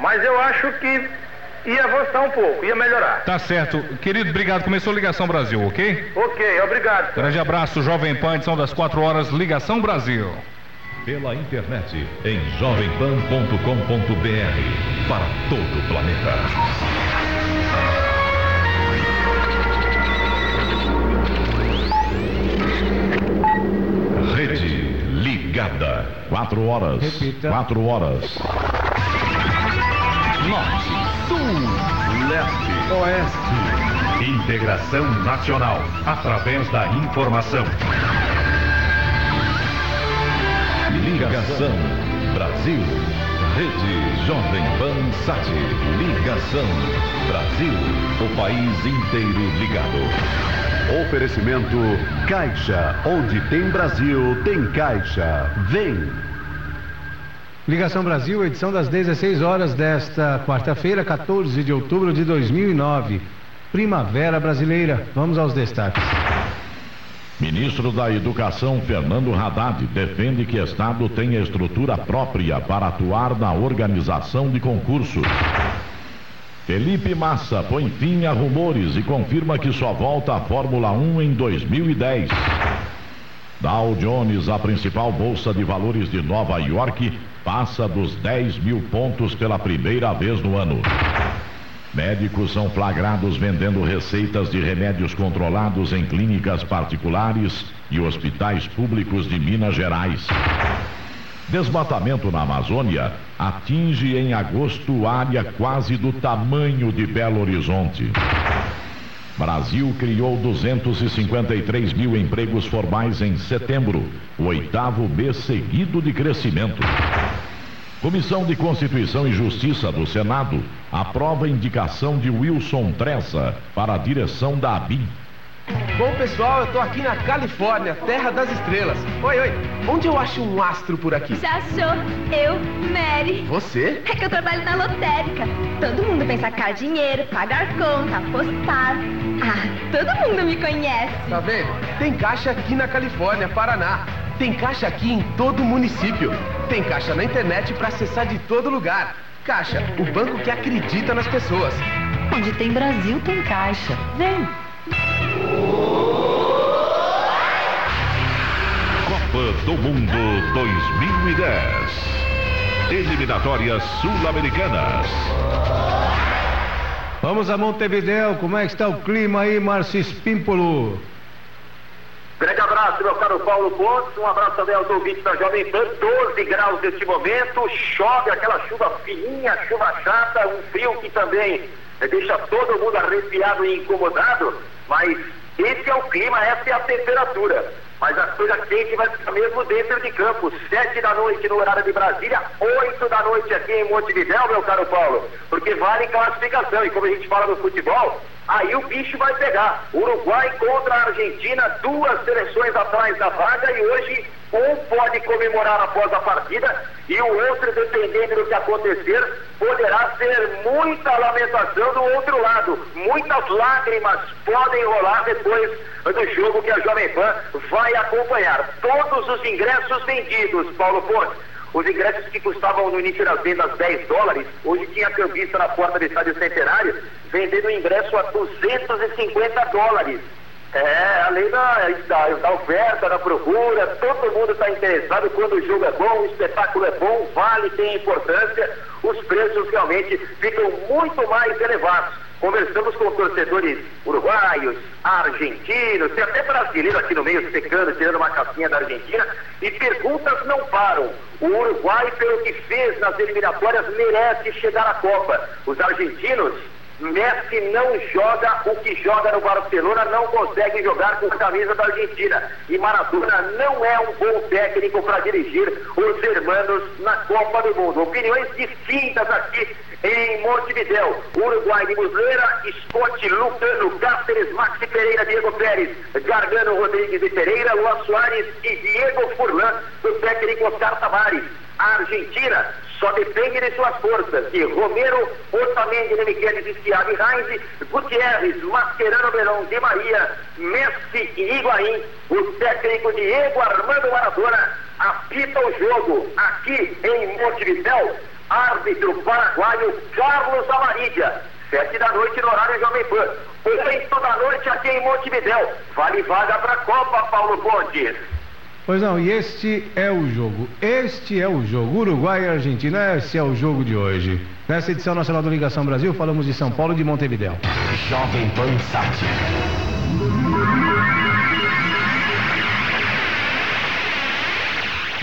mas eu acho que ia avançar um pouco, ia melhorar. Tá certo. Querido, obrigado. Começou Ligação Brasil, ok? Ok, obrigado. Grande abraço, Jovem Pan, edição das 4 horas, Ligação Brasil. Pela internet em jovempan.com.br para todo o planeta. Rede ligada. Quatro horas. Repita. Quatro horas. Norte, Sul, Leste, Oeste. Integração Nacional, através da informação. Ligação Brasil. Rede Jovem Pan Sat. Ligação Brasil. O país inteiro ligado. Oferecimento Caixa. Onde tem Brasil, tem Caixa. Vem. Ligação Brasil, edição das 16 horas desta quarta-feira, 14 de outubro de 2009. Primavera Brasileira. Vamos aos destaques. Ministro da Educação Fernando Haddad defende que Estado tenha estrutura própria para atuar na organização de concursos. Felipe Massa põe fim a rumores e confirma que só volta à Fórmula 1 em 2010. Dow Jones, a principal bolsa de valores de Nova York, passa dos 10 mil pontos pela primeira vez no ano. Médicos são flagrados vendendo receitas de remédios controlados em clínicas particulares e hospitais públicos de Minas Gerais. Desmatamento na Amazônia atinge em agosto área quase do tamanho de Belo Horizonte. Brasil criou 253 mil empregos formais em setembro, o oitavo mês seguido de crescimento. Comissão de Constituição e Justiça do Senado aprova a indicação de Wilson Tressa para a direção da ABIN. Bom, pessoal, eu tô aqui na Califórnia, terra das estrelas. Oi, oi. Onde eu acho um astro por aqui? Já achou? Eu, Mary. Você? É que eu trabalho na lotérica. Todo mundo vem sacar dinheiro, pagar conta, apostar. Ah, todo mundo me conhece. Tá vendo? Tem caixa aqui na Califórnia, Paraná. Tem caixa aqui em todo o município. Tem caixa na internet para acessar de todo lugar. Caixa, o banco que acredita nas pessoas. Onde tem Brasil, tem caixa. Vem. Copa do Mundo 2010. Eliminatórias Sul-Americanas. Vamos a Montevideo. Como é que está o clima aí, Márcio Espímpolo? Meu caro Paulo Pontes. Um abraço também aos ouvintes da Jovem Pan. 12 graus neste momento. Chove aquela chuva fininha, chuva chata, um frio que também deixa todo mundo arrepiado e incomodado. Mas esse é o clima, essa é a temperatura. Mas a coisa quente vai ficar mesmo dentro de campo. Sete da noite no horário de Brasília, oito da noite aqui em Montevidéu, meu caro Paulo. Porque vale classificação. E como a gente fala no futebol, aí o bicho vai pegar. Uruguai contra a Argentina, duas seleções atrás da vaga e hoje um pode comemorar após a partida e o outro, dependendo do que acontecer, poderá ser muita lamentação do outro lado. Muitas lágrimas podem rolar depois do jogo que a Jovem Pan vai acompanhar. Todos os ingressos vendidos, Paulo Pontes. Os ingressos que custavam no início das vendas 10 dólares, hoje tinha cambista na porta do estádio centenário, vendendo o ingresso a 250 dólares. É, além da, da, da oferta, da procura, todo mundo está interessado quando o jogo é bom, o espetáculo é bom, vale, tem importância, os preços realmente ficam muito mais elevados. Conversamos com torcedores uruguaios, argentinos, tem até brasileiro aqui no meio secando, tirando uma casquinha da Argentina, e perguntas não param. O Uruguai, pelo que fez nas eliminatórias, merece chegar à Copa. Os argentinos Messi não joga o que joga no Barcelona, não consegue jogar com a camisa da Argentina. E Maradona não é um bom técnico para dirigir os hermanos na Copa do Mundo. Opiniões distintas aqui em Montevidéu. Uruguai de Muslera, Scott Lucano, Cáceres, Maxi Pereira, Diego Pérez, Gargano Rodrigues e Pereira, Luan Soares e Diego Furlan, do técnico Oscar Tavares. A Argentina só depende de suas forças, de Romero, Otamendi, Nemichelis, Esquiave, Heinz, Gutierrez, Mascherano, Verão, Di Maria, Messi e Higuaín. O técnico Diego Armando Maradona apita o jogo aqui em Montevidéu Árbitro paraguaio Carlos Amarília. Sete da noite no horário Jovem Pan. Oito da noite aqui em Montevidéu. Vale vaga para a Copa, Paulo Pontes. Pois não, e este é o jogo. Este é o jogo. Uruguai e Argentina, esse é o jogo de hoje. Nessa edição nacional do Ligação Brasil, falamos de São Paulo e de Montevidéu. Jovem Pan Sat.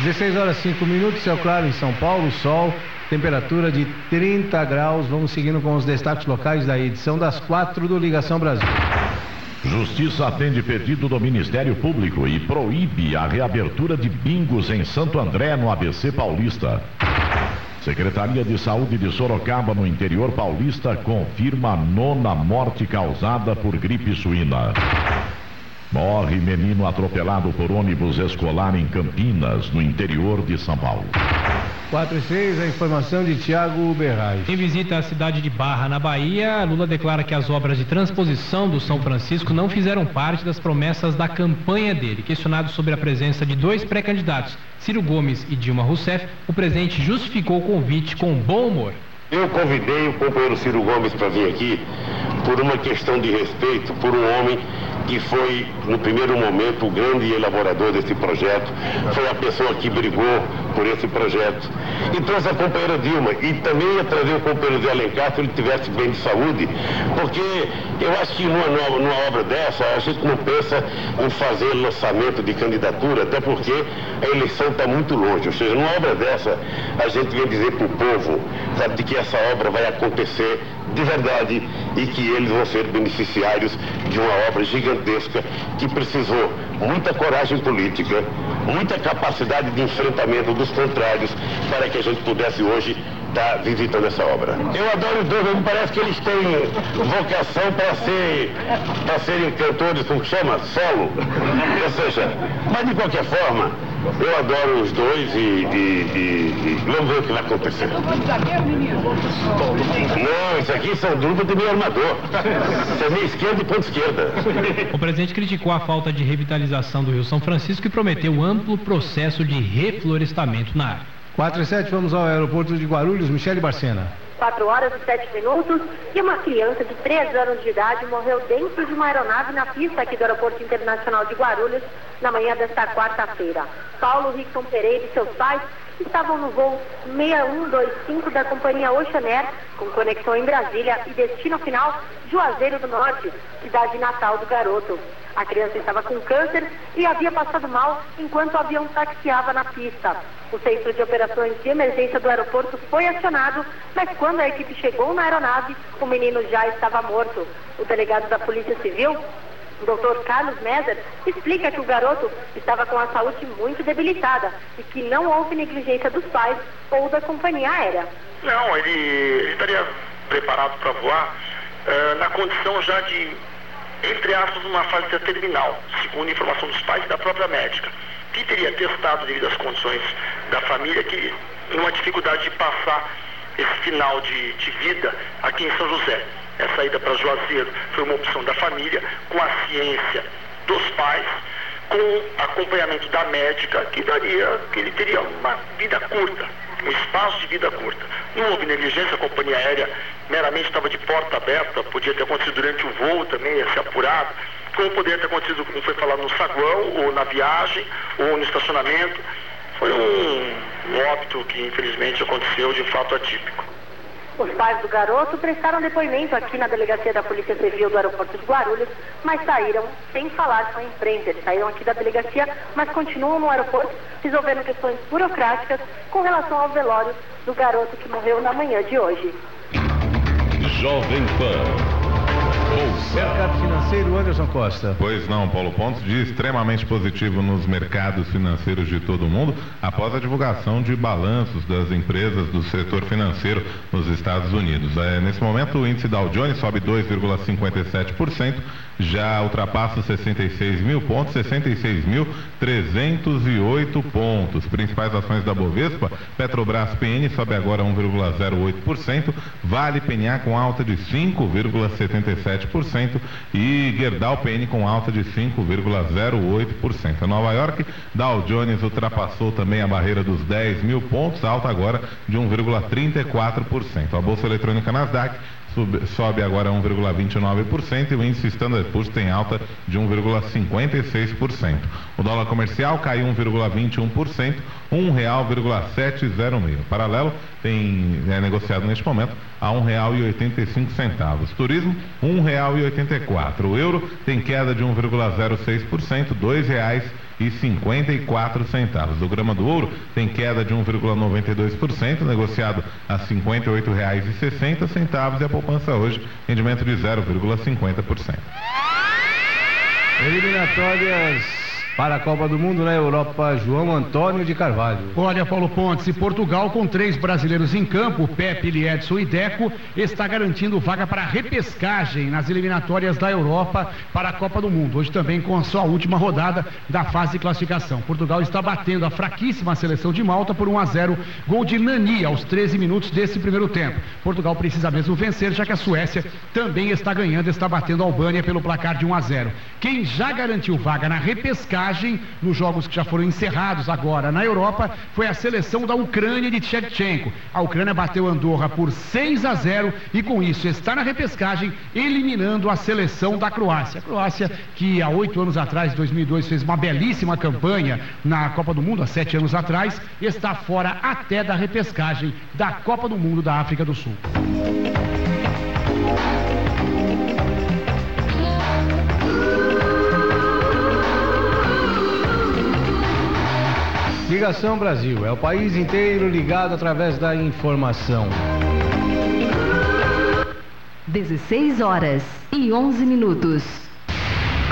16 horas 5 minutos, céu claro em São Paulo, sol, temperatura de 30 graus. Vamos seguindo com os destaques locais da edição das quatro do Ligação Brasil. Justiça atende pedido do Ministério Público e proíbe a reabertura de bingos em Santo André, no ABC Paulista. Secretaria de Saúde de Sorocaba, no interior paulista, confirma a nona morte causada por gripe suína. Morre menino atropelado por ônibus escolar em Campinas, no interior de São Paulo. 4 e 6, a informação de Tiago Berrais. Em visita à cidade de Barra, na Bahia, Lula declara que as obras de transposição do São Francisco não fizeram parte das promessas da campanha dele. Questionado sobre a presença de dois pré-candidatos, Ciro Gomes e Dilma Rousseff, o presidente justificou o convite com bom humor. Eu convidei o companheiro Ciro Gomes para vir aqui por uma questão de respeito por um homem que foi, no primeiro momento, o grande elaborador desse projeto, foi a pessoa que brigou por esse projeto. E trouxe a companheira Dilma. E também ia trazer o companheiro de Alencar se ele tivesse bem de saúde, porque eu acho que numa, numa obra dessa, a gente não pensa em fazer lançamento de candidatura, até porque a eleição está muito longe. Ou seja, numa obra dessa, a gente vem dizer para o povo, sabe, de que essa obra vai acontecer de verdade e que eles vão ser beneficiários de uma obra gigantesca que precisou muita coragem política, muita capacidade de enfrentamento dos contrários para que a gente pudesse hoje estar visitando essa obra. Eu adoro os dois, me parece que eles têm vocação para ser, para serem cantores, como chama? Solo. Ou seja, mas de qualquer forma, eu adoro os dois e, e, e, e vamos ver o que vai acontecer. Não, isso aqui são duplas de meio armador. Isso é meia esquerda e ponta esquerda. O presidente criticou a falta de revitalização do Rio São Francisco e prometeu amplo processo de reflorestamento na área. 4 e 7, vamos ao aeroporto de Guarulhos, Michele Barcena. 4 horas e 7 minutos e uma criança de 3 anos de idade morreu dentro de uma aeronave na pista aqui do Aeroporto Internacional de Guarulhos na manhã desta quarta-feira. Paulo Rickson Pereira e seus pais estavam no voo 6125 da companhia Oceanair, com conexão em Brasília e destino final Juazeiro do Norte, cidade natal do garoto. A criança estava com câncer e havia passado mal enquanto o avião taxiava na pista. O centro de operações de emergência do aeroporto foi acionado, mas quando a equipe chegou na aeronave, o menino já estava morto. O delegado da Polícia Civil o doutor Carlos Meser explica que o garoto estava com a saúde muito debilitada e que não houve negligência dos pais ou da companhia aérea. Não, ele, ele estaria preparado para voar uh, na condição já de, entre aspas, uma fase terminal, segundo a informação dos pais e da própria médica, que teria testado devido às condições da família que numa dificuldade de passar esse final de, de vida aqui em São José. Essa ida para Juazeiro foi uma opção da família, com a ciência dos pais, com acompanhamento da médica, que daria, que ele teria uma vida curta, um espaço de vida curta. Não houve negligência, a companhia aérea meramente estava de porta aberta, podia ter acontecido durante o voo também, ia ser apurado, como poderia ter acontecido, como foi falado, no saguão, ou na viagem, ou no estacionamento. Foi um, um óbito que infelizmente aconteceu de fato atípico. Os pais do garoto prestaram depoimento aqui na delegacia da Polícia Civil do aeroporto de Guarulhos, mas saíram sem falar com a imprensa. Eles saíram aqui da delegacia, mas continuam no aeroporto resolvendo questões burocráticas com relação ao velório do garoto que morreu na manhã de hoje. Jovem Pan. Mercado financeiro, Anderson Costa. Pois não, Paulo Pontes, de extremamente positivo nos mercados financeiros de todo o mundo, após a divulgação de balanços das empresas do setor financeiro nos Estados Unidos. É, nesse momento, o índice Dow Jones sobe 2,57%, já ultrapassa 66 mil pontos, 66.308 pontos. Principais ações da Bovespa, Petrobras PN sobe agora 1,08%, Vale PNA com alta de 5,77%. 0,7% e Gerdau PN com alta de 5,08%. Em Nova York, Dow Jones ultrapassou também a barreira dos 10 mil pontos, alta agora de 1,34%. A Bolsa Eletrônica Nasdaq sobe agora 1,29% e o índice Standard Poor's tem alta de 1,56%. O dólar comercial caiu 1,21%, R$ 1,706. Paralelo tem é negociado neste momento a R$ 1,85. Turismo R$ 1,84. O euro tem queda de 1,06%, R$ 2,00 e 54 centavos. O grama do ouro tem queda de 1,92%, negociado a R$ 58,60 e a poupança hoje rendimento de 0,50%. Eliminatórias para a Copa do Mundo na Europa, João Antônio de Carvalho. Olha, Paulo Pontes, e Portugal com três brasileiros em campo, Pepe, Liedson e Deco, está garantindo vaga para repescagem nas eliminatórias da Europa para a Copa do Mundo. Hoje também com a sua última rodada da fase de classificação. Portugal está batendo a fraquíssima seleção de Malta por 1 a 0, gol de Nani aos 13 minutos desse primeiro tempo. Portugal precisa mesmo vencer, já que a Suécia também está ganhando, está batendo a Albânia pelo placar de 1 a 0. Quem já garantiu vaga na repescagem nos jogos que já foram encerrados agora na Europa foi a seleção da Ucrânia de Tchevchenko. A Ucrânia bateu Andorra por 6 a 0 e com isso está na repescagem, eliminando a seleção da Croácia. A Croácia que há oito anos atrás, em 2002, fez uma belíssima campanha na Copa do Mundo, há sete anos atrás, está fora até da repescagem da Copa do Mundo da África do Sul. Ligação Brasil é o país inteiro ligado através da informação. 16 horas e 11 minutos.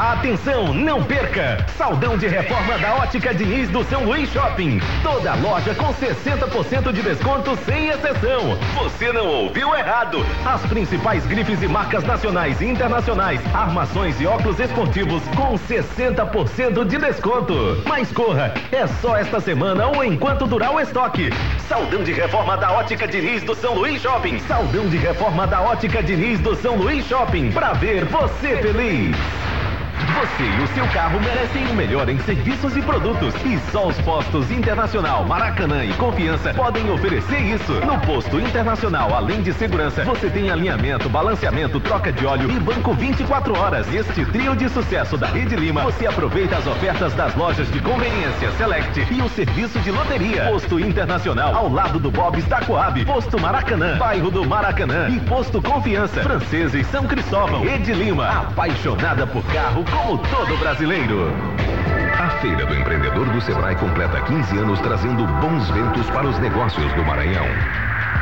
Atenção, não perca! Saldão de reforma da Ótica Diniz do São Luís Shopping. Toda loja com 60% de desconto sem exceção. Você não ouviu errado. As principais grifes e marcas nacionais e internacionais, armações e óculos esportivos com 60% de desconto. Mas corra, é só esta semana ou enquanto durar o estoque. Saldão de reforma da Ótica Diniz do São Luís Shopping. Saldão de reforma da Ótica Diniz do São Luís Shopping. Pra ver você feliz. Você e o seu carro merecem o melhor em serviços e produtos. E só os postos Internacional, Maracanã e Confiança podem oferecer isso. No posto Internacional, além de segurança, você tem alinhamento, balanceamento, troca de óleo e banco 24 horas. Este trio de sucesso da Rede Lima, você aproveita as ofertas das lojas de conveniência Select e o serviço de loteria. Posto Internacional, ao lado do Bob's da Coab. Posto Maracanã, bairro do Maracanã. E posto Confiança, Franceses São Cristóvão. Rede Lima, apaixonada por carro como todo brasileiro. A Feira do Empreendedor do Sebrae completa 15 anos trazendo bons ventos para os negócios do Maranhão.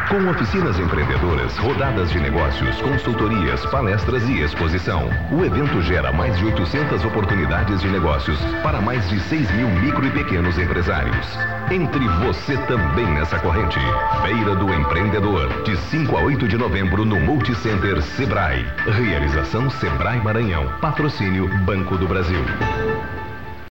Com oficinas empreendedoras, rodadas de negócios, consultorias, palestras e exposição, o evento gera mais de 800 oportunidades de negócios para mais de 6 mil micro e pequenos empresários. Entre você também nessa corrente. Feira do Empreendedor, de 5 a 8 de novembro no Multicenter Sebrae. Realização Sebrae Maranhão. Patrocínio Banco do Brasil.